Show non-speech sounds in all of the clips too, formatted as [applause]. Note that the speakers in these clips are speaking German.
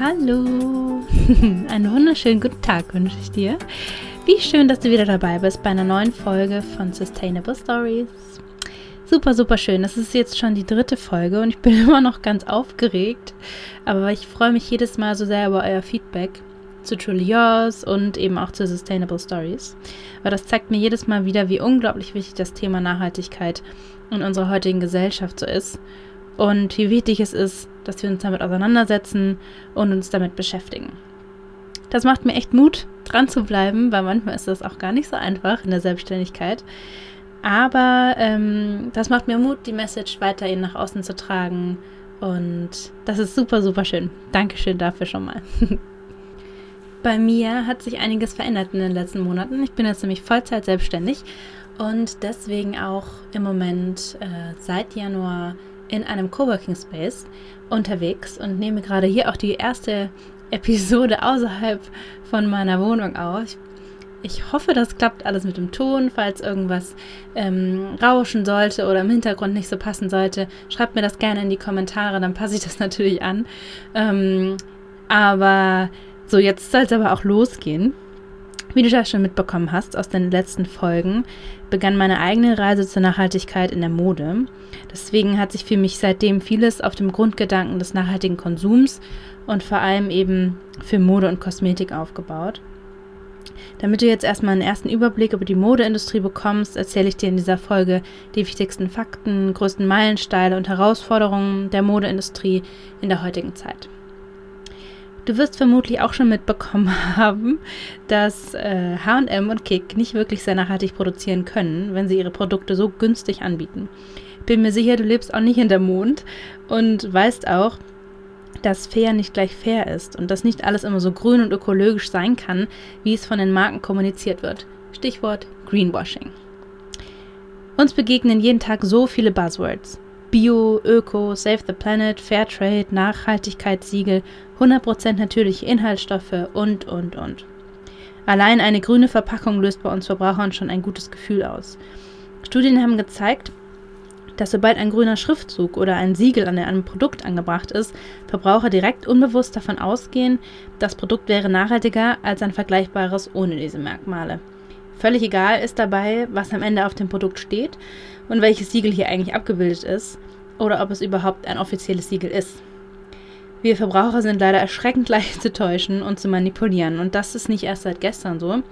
Hallo, [laughs] einen wunderschönen guten Tag wünsche ich dir. Wie schön, dass du wieder dabei bist bei einer neuen Folge von Sustainable Stories. Super, super schön. Das ist jetzt schon die dritte Folge und ich bin [laughs] immer noch ganz aufgeregt. Aber ich freue mich jedes Mal so sehr über euer Feedback zu Truly Yours und eben auch zu Sustainable Stories. Weil das zeigt mir jedes Mal wieder, wie unglaublich wichtig das Thema Nachhaltigkeit in unserer heutigen Gesellschaft so ist und wie wichtig es ist, dass wir uns damit auseinandersetzen und uns damit beschäftigen. Das macht mir echt Mut, dran zu bleiben, weil manchmal ist das auch gar nicht so einfach in der Selbstständigkeit. Aber ähm, das macht mir Mut, die Message weiterhin nach außen zu tragen. Und das ist super, super schön. Dankeschön dafür schon mal. [laughs] Bei mir hat sich einiges verändert in den letzten Monaten. Ich bin jetzt nämlich Vollzeit selbstständig und deswegen auch im Moment äh, seit Januar in einem Coworking Space unterwegs und nehme gerade hier auch die erste Episode außerhalb von meiner Wohnung auf. Ich hoffe, das klappt alles mit dem Ton. Falls irgendwas ähm, rauschen sollte oder im Hintergrund nicht so passen sollte, schreibt mir das gerne in die Kommentare, dann passe ich das [laughs] natürlich an. Ähm, aber so, jetzt soll es aber auch losgehen. Wie du das schon mitbekommen hast aus den letzten Folgen, begann meine eigene Reise zur Nachhaltigkeit in der Mode. Deswegen hat sich für mich seitdem vieles auf dem Grundgedanken des nachhaltigen Konsums und vor allem eben für Mode und Kosmetik aufgebaut. Damit du jetzt erstmal einen ersten Überblick über die Modeindustrie bekommst, erzähle ich dir in dieser Folge die wichtigsten Fakten, größten Meilensteine und Herausforderungen der Modeindustrie in der heutigen Zeit. Du wirst vermutlich auch schon mitbekommen [laughs] haben, dass HM und Kick nicht wirklich sehr nachhaltig produzieren können, wenn sie ihre Produkte so günstig anbieten. Bin mir sicher, du lebst auch nicht in der Mond und weißt auch, dass fair nicht gleich fair ist und dass nicht alles immer so grün und ökologisch sein kann, wie es von den Marken kommuniziert wird. Stichwort Greenwashing. Uns begegnen jeden Tag so viele Buzzwords. Bio, Öko, Save the Planet, Fairtrade, Nachhaltigkeitssiegel, 100% natürliche Inhaltsstoffe und, und, und. Allein eine grüne Verpackung löst bei uns Verbrauchern schon ein gutes Gefühl aus. Studien haben gezeigt, dass sobald ein grüner Schriftzug oder ein Siegel an einem Produkt angebracht ist, Verbraucher direkt unbewusst davon ausgehen, das Produkt wäre nachhaltiger als ein vergleichbares ohne diese Merkmale. Völlig egal ist dabei, was am Ende auf dem Produkt steht und welches Siegel hier eigentlich abgebildet ist oder ob es überhaupt ein offizielles Siegel ist. Wir Verbraucher sind leider erschreckend leicht zu täuschen und zu manipulieren und das ist nicht erst seit gestern so.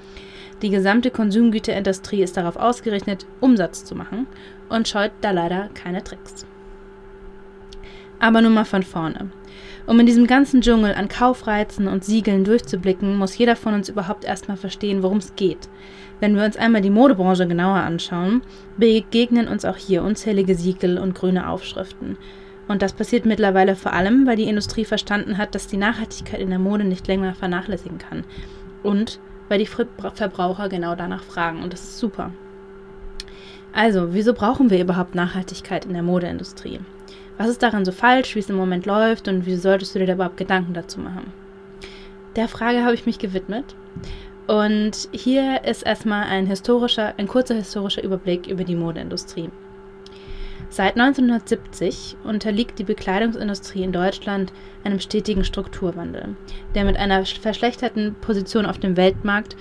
Die gesamte Konsumgüterindustrie ist darauf ausgerichtet, Umsatz zu machen und scheut da leider keine Tricks. Aber nun mal von vorne. Um in diesem ganzen Dschungel an Kaufreizen und Siegeln durchzublicken, muss jeder von uns überhaupt erstmal verstehen, worum es geht. Wenn wir uns einmal die Modebranche genauer anschauen, begegnen uns auch hier unzählige Siegel und grüne Aufschriften. Und das passiert mittlerweile vor allem, weil die Industrie verstanden hat, dass die Nachhaltigkeit in der Mode nicht länger vernachlässigen kann. Und weil die Verbraucher genau danach fragen. Und das ist super. Also, wieso brauchen wir überhaupt Nachhaltigkeit in der Modeindustrie? Was ist daran so falsch, wie es im Moment läuft und wie solltest du dir da überhaupt Gedanken dazu machen? Der Frage habe ich mich gewidmet und hier ist erstmal ein historischer, ein kurzer historischer Überblick über die Modeindustrie. Seit 1970 unterliegt die Bekleidungsindustrie in Deutschland einem stetigen Strukturwandel, der mit einer verschlechterten Position auf dem Weltmarkt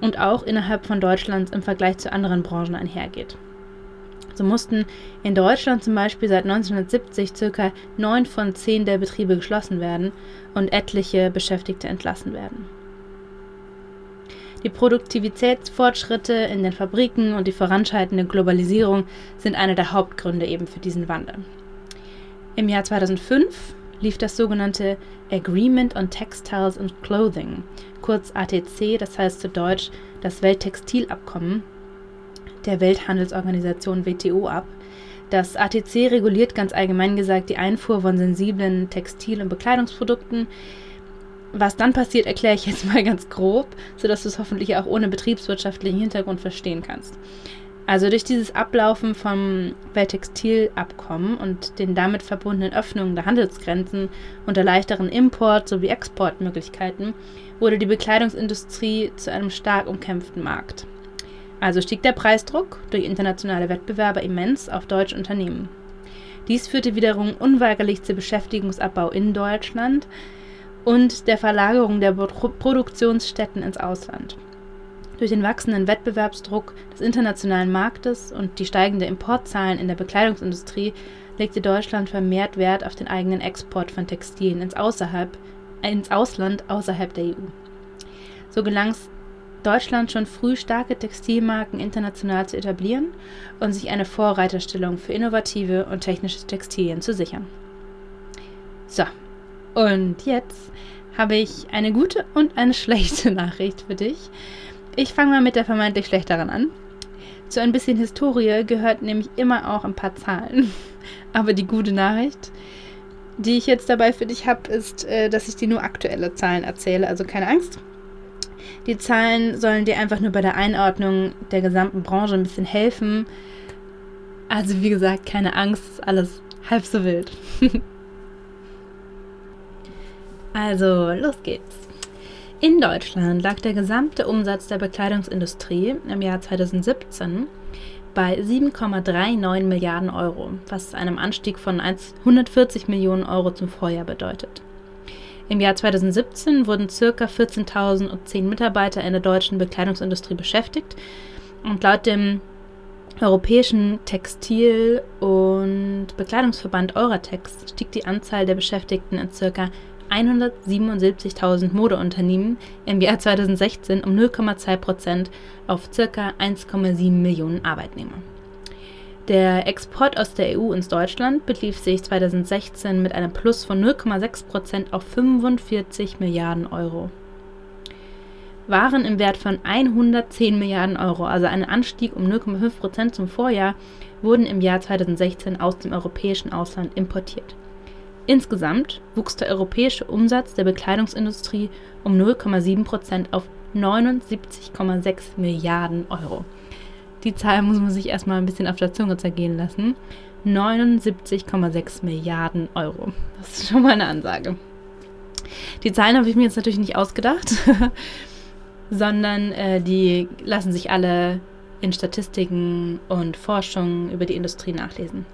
und auch innerhalb von Deutschlands im Vergleich zu anderen Branchen einhergeht. So mussten in Deutschland zum Beispiel seit 1970 ca. 9 von 10 der Betriebe geschlossen werden und etliche Beschäftigte entlassen werden. Die Produktivitätsfortschritte in den Fabriken und die voranschreitende Globalisierung sind eine der Hauptgründe eben für diesen Wandel. Im Jahr 2005 lief das sogenannte Agreement on Textiles and Clothing, kurz ATC, das heißt zu Deutsch das Welttextilabkommen der Welthandelsorganisation WTO ab. Das ATC reguliert ganz allgemein gesagt die Einfuhr von sensiblen Textil- und Bekleidungsprodukten, was dann passiert, erkläre ich jetzt [laughs] mal ganz grob, sodass du es hoffentlich auch ohne betriebswirtschaftlichen Hintergrund verstehen kannst. Also durch dieses Ablaufen vom Welttextilabkommen und den damit verbundenen Öffnungen der Handelsgrenzen und der leichteren Import- sowie Exportmöglichkeiten wurde die Bekleidungsindustrie zu einem stark umkämpften Markt. Also stieg der Preisdruck durch internationale Wettbewerber immens auf deutsche Unternehmen. Dies führte wiederum unweigerlich zu Beschäftigungsabbau in Deutschland, und der Verlagerung der Produktionsstätten ins Ausland. Durch den wachsenden Wettbewerbsdruck des internationalen Marktes und die steigenden Importzahlen in der Bekleidungsindustrie legte Deutschland vermehrt Wert auf den eigenen Export von Textilien ins, außerhalb, ins Ausland außerhalb der EU. So gelang es Deutschland schon früh starke Textilmarken international zu etablieren und sich eine Vorreiterstellung für innovative und technische Textilien zu sichern. So, und jetzt habe ich eine gute und eine [laughs] schlechte Nachricht für dich. Ich fange mal mit der vermeintlich schlechteren an. Zu ein bisschen Historie gehört nämlich immer auch ein paar Zahlen. [laughs] Aber die gute Nachricht, die ich jetzt dabei für dich habe, ist, äh, dass ich dir nur aktuelle Zahlen erzähle. Also keine Angst. Die Zahlen sollen dir einfach nur bei der Einordnung der gesamten Branche ein bisschen helfen. Also wie gesagt, keine Angst, ist alles halb so wild. [laughs] also, los geht's. In Deutschland lag der gesamte Umsatz der Bekleidungsindustrie im Jahr 2017 bei 7,39 Milliarden Euro, was einem Anstieg von 140 Millionen Euro zum Vorjahr bedeutet. Im Jahr 2017 wurden ca. 14.010 Mitarbeiter in der deutschen Bekleidungsindustrie beschäftigt und laut dem Europäischen Textil- und Bekleidungsverband Euratex stieg die Anzahl der Beschäftigten in ca. 177.000 Modeunternehmen im Jahr 2016 um 0,2 Prozent auf ca. 1,7 Millionen Arbeitnehmer. Der Export aus der EU ins Deutschland belief sich 2016 mit einem Plus von 0,6 Prozent auf 45 Milliarden Euro. Waren im Wert von 110 Milliarden Euro, also ein Anstieg um 0,5 Prozent zum Vorjahr, wurden im Jahr 2016 aus dem europäischen Ausland importiert. Insgesamt wuchs der europäische Umsatz der Bekleidungsindustrie um 0,7 Prozent auf 79,6 Milliarden Euro. Die Zahl muss man sich erstmal ein bisschen auf der Zunge zergehen lassen. 79,6 Milliarden Euro. Das ist schon mal eine Ansage. Die Zahlen habe ich mir jetzt natürlich nicht ausgedacht, [laughs] sondern äh, die lassen sich alle in Statistiken und Forschung über die Industrie nachlesen.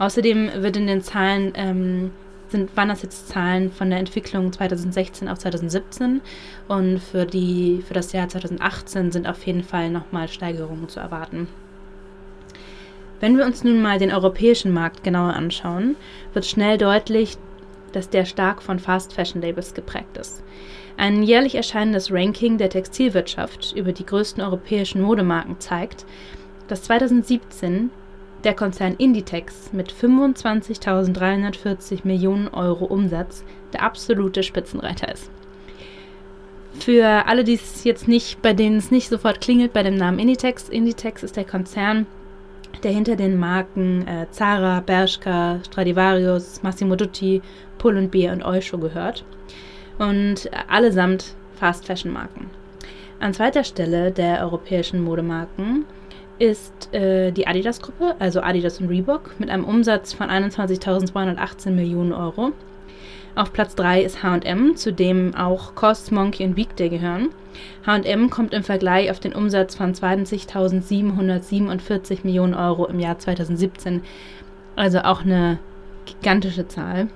Außerdem wird in den Zahlen ähm, sind, waren das jetzt Zahlen von der Entwicklung 2016 auf 2017 und für, die, für das Jahr 2018 sind auf jeden Fall nochmal Steigerungen zu erwarten. Wenn wir uns nun mal den europäischen Markt genauer anschauen, wird schnell deutlich, dass der stark von Fast Fashion Labels geprägt ist. Ein jährlich erscheinendes Ranking der Textilwirtschaft über die größten europäischen Modemarken zeigt, dass 2017 der Konzern Inditex mit 25.340 Millionen Euro Umsatz der absolute Spitzenreiter ist. Für alle, die es jetzt nicht, bei denen es nicht sofort klingelt bei dem Namen Inditex, Inditex ist der Konzern, der hinter den Marken äh, Zara, Bershka, Stradivarius, Massimo Dutti, Pull Beer und Oysho gehört. Und allesamt Fast Fashion Marken. An zweiter Stelle der europäischen Modemarken ist äh, die Adidas-Gruppe, also Adidas und Reebok, mit einem Umsatz von 21.218 Millionen Euro. Auf Platz 3 ist HM, zu dem auch Cost, Monkey und Weekday gehören. HM kommt im Vergleich auf den Umsatz von 20.747 Millionen Euro im Jahr 2017, also auch eine gigantische Zahl.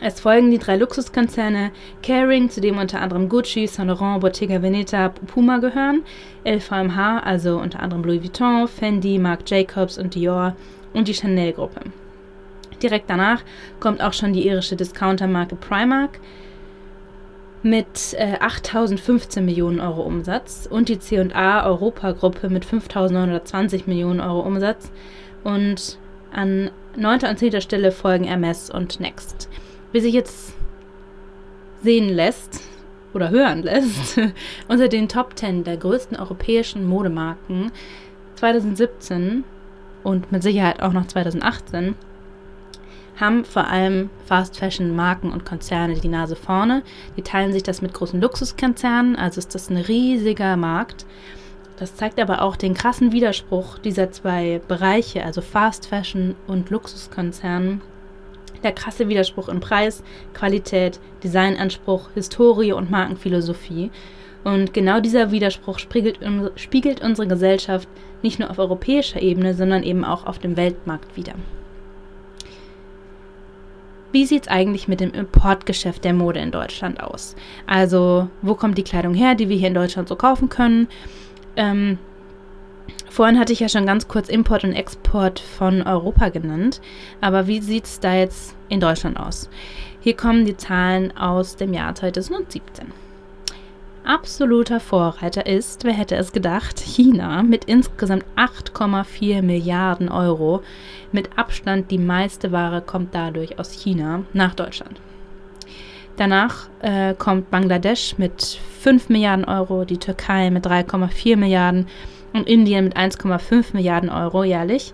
Es folgen die drei Luxuskonzerne Kering, zu dem unter anderem Gucci, Saint Laurent, Bottega Veneta, Puma gehören, LVMH, also unter anderem Louis Vuitton, Fendi, Marc Jacobs und Dior und die Chanel-Gruppe. Direkt danach kommt auch schon die irische Discountermarke Primark mit äh, 8.015 Millionen Euro Umsatz und die C&A Europa-Gruppe mit 5.920 Millionen Euro Umsatz und an 9. und 10. Stelle folgen Hermes und Next wie sich jetzt sehen lässt oder hören lässt, [laughs] unter den Top 10 der größten europäischen Modemarken 2017 und mit Sicherheit auch noch 2018 haben vor allem Fast Fashion Marken und Konzerne die Nase vorne. Die teilen sich das mit großen Luxuskonzernen, also ist das ein riesiger Markt. Das zeigt aber auch den krassen Widerspruch dieser zwei Bereiche, also Fast Fashion und Luxuskonzernen, der krasse Widerspruch in Preis, Qualität, Designanspruch, Historie und Markenphilosophie. Und genau dieser Widerspruch spiegelt, spiegelt unsere Gesellschaft nicht nur auf europäischer Ebene, sondern eben auch auf dem Weltmarkt wider. wie sieht es eigentlich mit dem Importgeschäft der Mode in Deutschland aus? Also, wo kommt die Kleidung her, die wir hier in Deutschland so kaufen können? Ähm, vorhin hatte ich ja schon ganz kurz Import und Export von Europa genannt, aber wie sieht es da jetzt in Deutschland aus? Hier kommen die Zahlen aus dem Jahr 2017 absoluter Vorreiter ist, wer hätte es gedacht, China mit insgesamt 8,4 Milliarden Euro. Mit Abstand die meiste Ware kommt dadurch aus China nach Deutschland. Danach äh, kommt Bangladesch mit 5 Milliarden Euro, die Türkei mit 3,4 Milliarden und Indien mit 1,5 Milliarden Euro jährlich.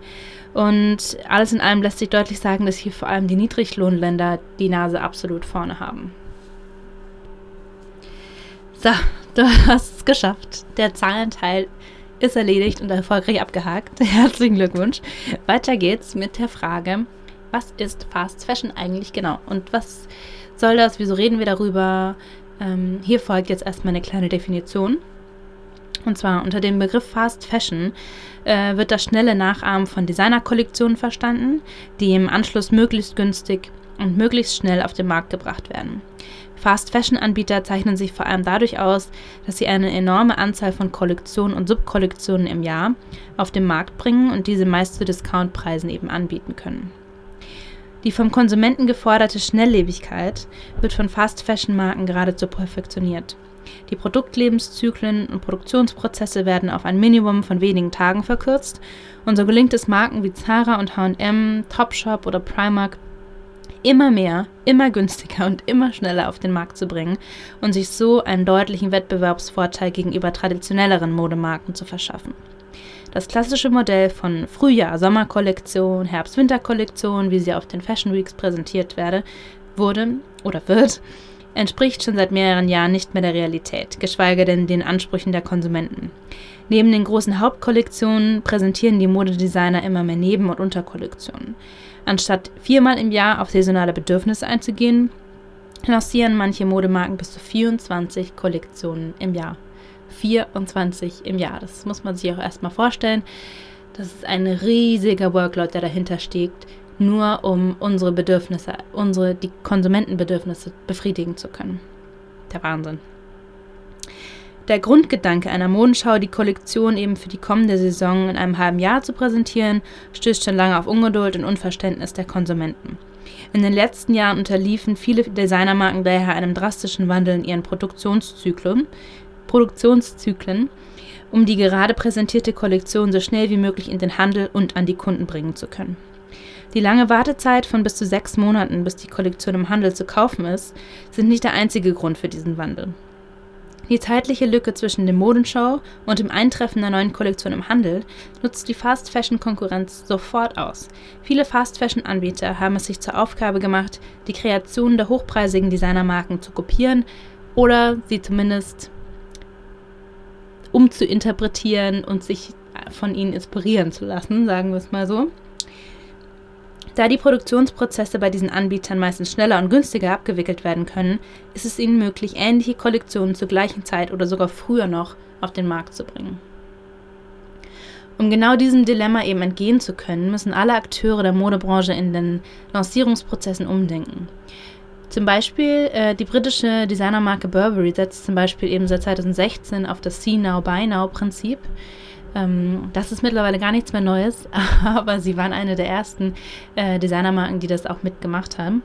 Und alles in allem lässt sich deutlich sagen, dass hier vor allem die Niedriglohnländer die Nase absolut vorne haben. So, [laughs] du hast es geschafft. Der Zahlenteil ist erledigt und erfolgreich abgehakt. [laughs] Herzlichen Glückwunsch. Weiter geht's mit der Frage, was ist Fast Fashion eigentlich genau? Und was soll das? Wieso reden wir darüber? Ähm, hier folgt jetzt erstmal eine kleine Definition. Und zwar unter dem Begriff Fast Fashion äh, wird das schnelle Nachahmen von Designerkollektionen verstanden, die im Anschluss möglichst günstig und möglichst schnell auf den Markt gebracht werden. Fast-Fashion-Anbieter zeichnen sich vor allem dadurch aus, dass sie eine enorme Anzahl von Kollektionen und Subkollektionen im Jahr auf den Markt bringen und diese meist zu Discountpreisen eben anbieten können. Die vom Konsumenten geforderte Schnelllebigkeit wird von Fast-Fashion-Marken geradezu perfektioniert. Die Produktlebenszyklen und Produktionsprozesse werden auf ein Minimum von wenigen Tagen verkürzt und so gelingt es Marken wie Zara und H&M, Topshop oder Primark immer mehr, immer günstiger und immer schneller auf den Markt zu bringen und sich so einen deutlichen Wettbewerbsvorteil gegenüber traditionelleren Modemarken zu verschaffen. Das klassische Modell von Frühjahr-Sommerkollektion, Herbst-Winter-Kollektion, wie sie auf den Fashion Weeks präsentiert werde, wurde oder wird, entspricht schon seit mehreren Jahren nicht mehr der Realität, geschweige denn den Ansprüchen der Konsumenten. Neben den großen Hauptkollektionen präsentieren die Modedesigner immer mehr Neben- und Unterkollektionen. Anstatt viermal im Jahr auf saisonale Bedürfnisse einzugehen, lancieren manche Modemarken bis zu 24 Kollektionen im Jahr. 24 im Jahr. Das muss man sich auch erstmal vorstellen. Das ist ein riesiger Workload, der dahinter steckt, nur um unsere Bedürfnisse, unsere die Konsumentenbedürfnisse befriedigen zu können. Der Wahnsinn. Der Grundgedanke einer Modenschau, die Kollektion eben für die kommende Saison in einem halben Jahr zu präsentieren, stößt schon lange auf Ungeduld und Unverständnis der Konsumenten. In den letzten Jahren unterliefen viele Designermarken daher einem drastischen Wandel in ihren Produktionszyklen, Produktionszyklen, um die gerade präsentierte Kollektion so schnell wie möglich in den Handel und an die Kunden bringen zu können. Die lange Wartezeit von bis zu sechs Monaten, bis die Kollektion im Handel zu kaufen ist, sind nicht der einzige Grund für diesen Wandel. Die zeitliche Lücke zwischen dem Modenshow und dem Eintreffen der neuen Kollektion im Handel nutzt die Fast Fashion Konkurrenz sofort aus. Viele Fast Fashion Anbieter haben es sich zur Aufgabe gemacht, die Kreationen der hochpreisigen Designermarken zu kopieren oder sie zumindest umzuinterpretieren und sich von ihnen inspirieren zu lassen, sagen wir es mal so. Da die Produktionsprozesse bei diesen Anbietern meistens schneller und günstiger abgewickelt werden können, ist es ihnen möglich, ähnliche Kollektionen zur gleichen Zeit oder sogar früher noch auf den Markt zu bringen. Um genau diesem Dilemma eben entgehen zu können, müssen alle Akteure der Modebranche in den Lancierungsprozessen umdenken. Zum Beispiel äh, die britische Designermarke Burberry setzt zum Beispiel eben seit 2016 auf das See Now Buy Now Prinzip. Ähm, das ist mittlerweile gar nichts mehr Neues, [laughs] aber sie waren eine der ersten äh, Designermarken, die das auch mitgemacht haben.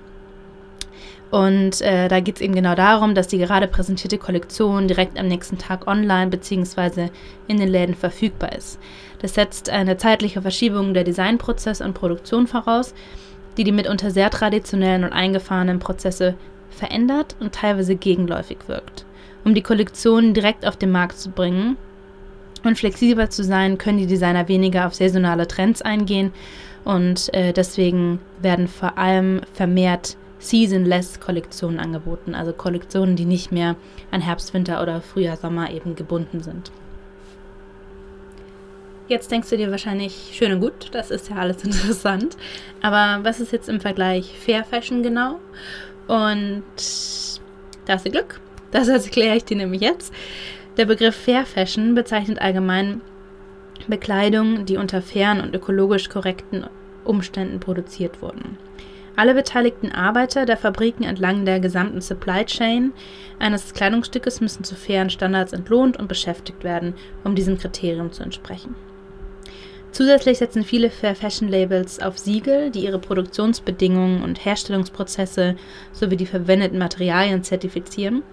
Und äh, da geht es eben genau darum, dass die gerade präsentierte Kollektion direkt am nächsten Tag online bzw. in den Läden verfügbar ist. Das setzt eine zeitliche Verschiebung der Designprozess und Produktion voraus, die die mitunter sehr traditionellen und eingefahrenen Prozesse verändert und teilweise gegenläufig wirkt. Um die Kollektion direkt auf den Markt zu bringen, und flexibler zu sein, können die Designer weniger auf saisonale Trends eingehen und äh, deswegen werden vor allem vermehrt Season-less-Kollektionen angeboten, also Kollektionen, die nicht mehr an Herbst, Winter oder Frühjahr, Sommer eben gebunden sind. Jetzt denkst du dir wahrscheinlich, schön und gut, das ist ja alles [laughs] interessant. Aber was ist jetzt im Vergleich Fair Fashion genau? Und da hast du Glück. Das erkläre ich dir nämlich jetzt. Der Begriff Fair Fashion bezeichnet allgemein Bekleidung, die unter fairen und ökologisch korrekten Umständen produziert wurden. Alle beteiligten Arbeiter der Fabriken entlang der gesamten Supply Chain eines Kleidungsstückes müssen zu fairen Standards entlohnt und beschäftigt werden, um diesem Kriterium zu entsprechen. Zusätzlich setzen viele Fair Fashion Labels auf Siegel, die ihre Produktionsbedingungen und Herstellungsprozesse sowie die verwendeten Materialien zertifizieren.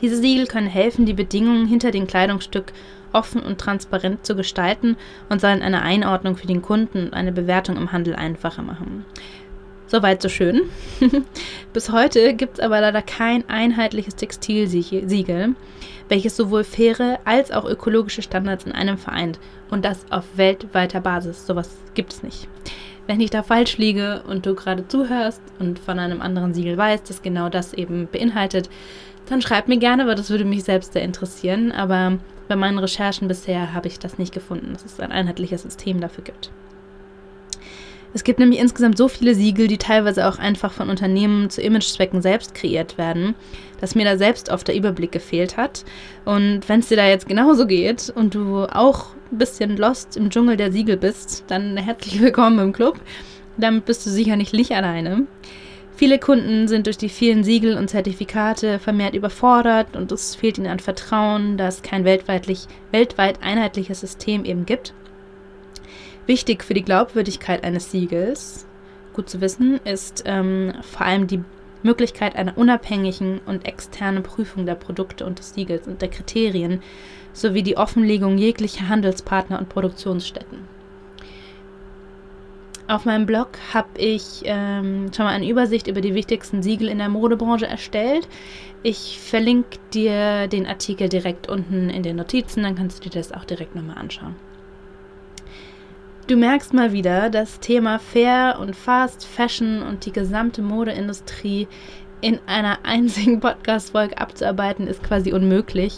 Diese Siegel können helfen, die Bedingungen hinter dem Kleidungsstück offen und transparent zu gestalten und sollen eine Einordnung für den Kunden und eine Bewertung im Handel einfacher machen. Soweit so schön. [laughs] Bis heute gibt es aber leider kein einheitliches Textilsiegel, welches sowohl faire als auch ökologische Standards in einem vereint und das auf weltweiter Basis. Sowas gibt es nicht. Wenn ich da falsch liege und du gerade zuhörst und von einem anderen Siegel weißt, das genau das eben beinhaltet, dann schreib mir gerne, weil das würde mich selbst sehr interessieren. Aber bei meinen Recherchen bisher habe ich das nicht gefunden, dass es ein einheitliches System dafür gibt. Es gibt nämlich insgesamt so viele Siegel, die teilweise auch einfach von Unternehmen zu Imagezwecken selbst kreiert werden, dass mir da selbst oft der Überblick gefehlt hat. Und wenn es dir da jetzt genauso geht und du auch ein bisschen lost im Dschungel der Siegel bist, dann herzlich [laughs] willkommen im Club. Damit bist du sicher nicht nicht alleine. Viele Kunden sind durch die vielen Siegel und Zertifikate vermehrt überfordert und es fehlt ihnen an Vertrauen, da es kein weltweit einheitliches System eben gibt. Wichtig für die Glaubwürdigkeit eines Siegels, gut zu wissen, ist ähm, vor allem die Möglichkeit einer unabhängigen und externen Prüfung der Produkte und des Siegels und der Kriterien sowie die Offenlegung jeglicher Handelspartner und Produktionsstätten. Auf meinem Blog habe ich ähm, schon mal eine Übersicht über die wichtigsten Siegel in der Modebranche erstellt. Ich verlinke dir den Artikel direkt unten in den Notizen, dann kannst du dir das auch direkt nochmal anschauen. Du merkst mal wieder, das Thema Fair und Fast Fashion und die gesamte Modeindustrie in einer [laughs] einzigen Podcast-Folge abzuarbeiten, ist quasi unmöglich.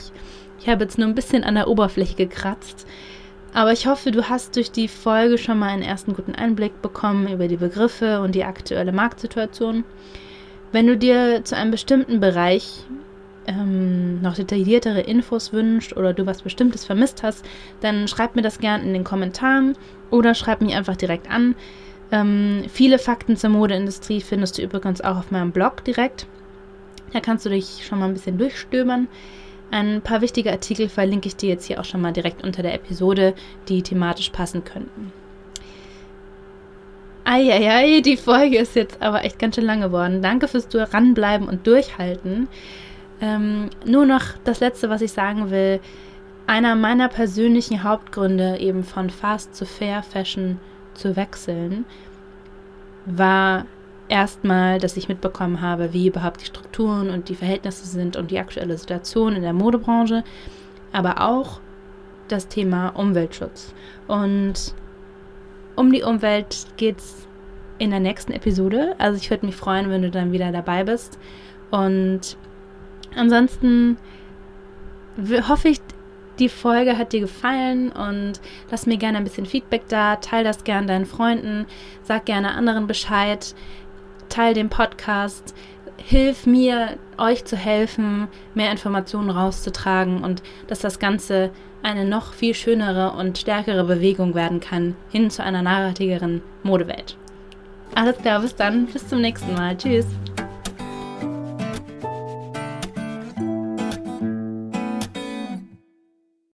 Ich habe jetzt nur ein bisschen an der Oberfläche gekratzt. Aber ich hoffe, du hast durch die Folge schon mal einen ersten guten Einblick bekommen über die Begriffe und die aktuelle Marktsituation. Wenn du dir zu einem bestimmten Bereich ähm, noch detailliertere Infos wünscht oder du was Bestimmtes vermisst hast, dann schreib mir das gerne in den Kommentaren oder schreib mich einfach direkt an. Ähm, viele Fakten zur Modeindustrie findest du übrigens auch auf meinem Blog direkt. Da kannst du dich schon mal ein bisschen durchstöbern. Ein paar wichtige Artikel verlinke ich dir jetzt hier auch schon mal direkt unter der Episode, die thematisch passen könnten. Eieiei, die Folge ist jetzt aber echt ganz schön lang geworden. Danke fürs Ranbleiben und Durchhalten. Ähm, nur noch das Letzte, was ich sagen will. Einer meiner persönlichen Hauptgründe, eben von Fast zu Fair Fashion zu wechseln, war erstmal, dass ich mitbekommen habe, wie überhaupt die Strukturen und die Verhältnisse sind und die aktuelle Situation in der Modebranche, aber auch das Thema Umweltschutz. Und um die Umwelt geht es in der nächsten Episode. Also ich würde mich freuen, wenn du dann wieder dabei bist. Und Ansonsten hoffe ich, die Folge hat dir gefallen und lass mir gerne ein bisschen Feedback da. Teil das gerne deinen Freunden, sag gerne anderen Bescheid, teil den Podcast. Hilf mir, euch zu helfen, mehr Informationen rauszutragen und dass das Ganze eine noch viel schönere und stärkere Bewegung werden kann hin zu einer nachhaltigeren Modewelt. Alles klar, bis dann, bis zum nächsten Mal. Tschüss.